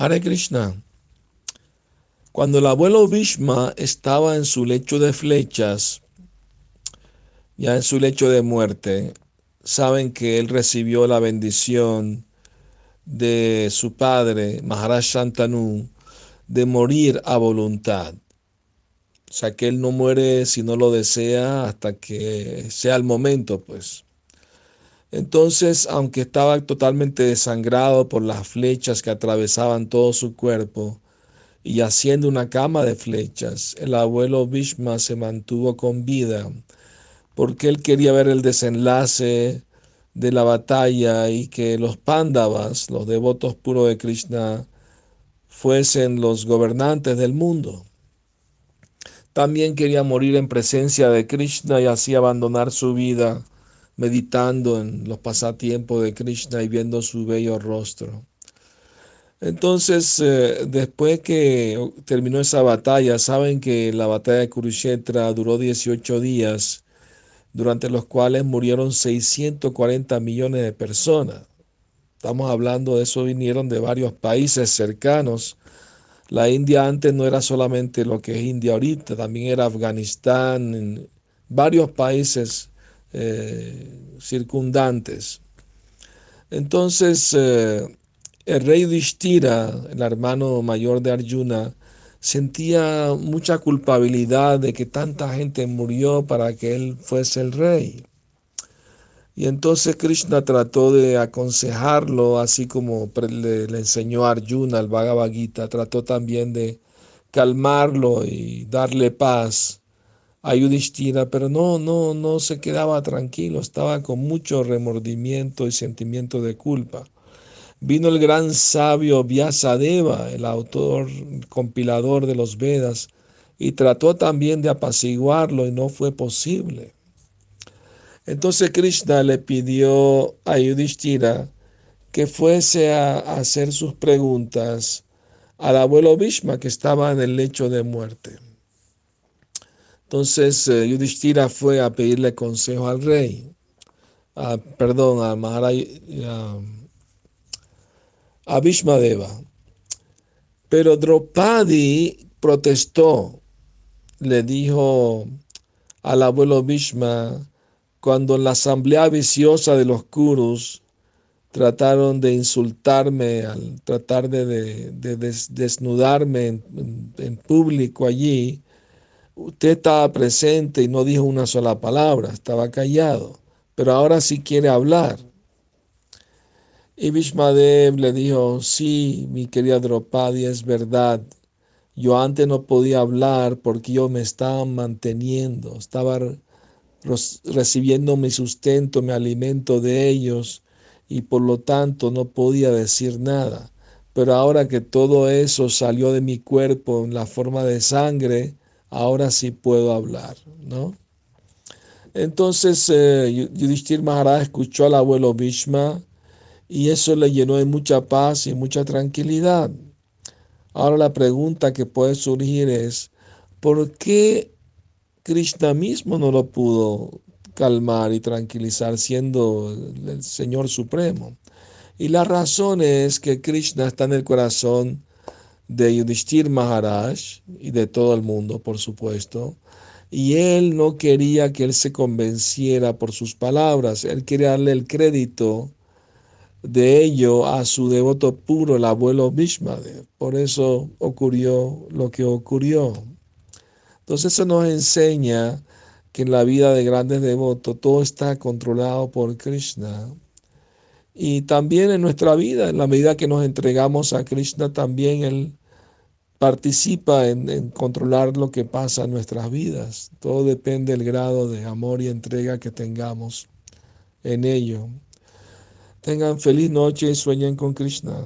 Hare Krishna. Cuando el abuelo Bhishma estaba en su lecho de flechas, ya en su lecho de muerte, saben que él recibió la bendición de su padre, Maharaj Shantanu, de morir a voluntad. O sea, que él no muere si no lo desea hasta que sea el momento, pues. Entonces, aunque estaba totalmente desangrado por las flechas que atravesaban todo su cuerpo y haciendo una cama de flechas, el abuelo Bhishma se mantuvo con vida porque él quería ver el desenlace de la batalla y que los pándavas, los devotos puros de Krishna, fuesen los gobernantes del mundo. También quería morir en presencia de Krishna y así abandonar su vida meditando en los pasatiempos de Krishna y viendo su bello rostro. Entonces, eh, después que terminó esa batalla, saben que la batalla de Kurukshetra duró 18 días, durante los cuales murieron 640 millones de personas. Estamos hablando de eso, vinieron de varios países cercanos. La India antes no era solamente lo que es India ahorita, también era Afganistán, varios países eh, circundantes. Entonces, eh, el rey Dishtira, el hermano mayor de Arjuna, sentía mucha culpabilidad de que tanta gente murió para que él fuese el rey. Y entonces Krishna trató de aconsejarlo, así como le, enseñó Arjuna el Bhagavad Gita, trató también de calmarlo y darle paz a Yudhishthira, pero no, no, no se quedaba tranquilo, estaba con mucho remordimiento y sentimiento de culpa. Vino el gran sabio Vyasadeva, el autor, compilador de los Vedas, y trató también de apaciguarlo y no fue posible. Entonces Krishna le pidió a Yudhishthira que fuese a hacer sus preguntas al abuelo Bhishma que estaba en el lecho de muerte. Entonces eh, Yudhishthira fue a pedirle consejo al rey, perdón, a Maharaj, a, Bhishmadeva. Pero Draupadi protestó, le dijo al abuelo Bhishma, cuando en la asamblea viciosa de los Kurus trataron de insultarme, al tratar de, desnudarme en público allí, Usted estaba presente y no dijo una sola palabra, estaba callado, pero ahora sí quiere hablar. Y Vishmadev le dijo, sí, mi querida Draupadi, es verdad. Yo antes no podía hablar porque yo me estaba manteniendo, estaba recibiendo mi sustento, mi alimento de ellos y por lo tanto no podía decir nada. Pero ahora que todo eso salió de mi cuerpo en la forma de sangre, ahora sí puedo hablar, ¿no? Entonces eh, Yudhishthir Maharaj escuchó al abuelo Bhishma y eso le llenó de mucha paz y mucha tranquilidad. Ahora la pregunta que puede surgir es, ¿por qué Krishna mismo no lo pudo calmar y tranquilizar siendo el Señor Supremo? Y la razón es que Krishna está en el corazón de Yudhishthir Maharaj y de todo el mundo, por supuesto. Y él no quería que él se convenciera por sus palabras, él quería darle el crédito de ello a su devoto puro, el abuelo Bhishmadev. Por eso ocurrió lo que ocurrió. Entonces eso nos enseña que en la vida de grandes devotos todo está controlado por Krishna. Y también en nuestra vida, en la medida que nos entregamos a Krishna, también Él participa en, controlar lo que pasa en nuestras vidas. Todo depende del grado de amor y entrega que tengamos en ello. Tengan feliz noche y sueñen con Krishna.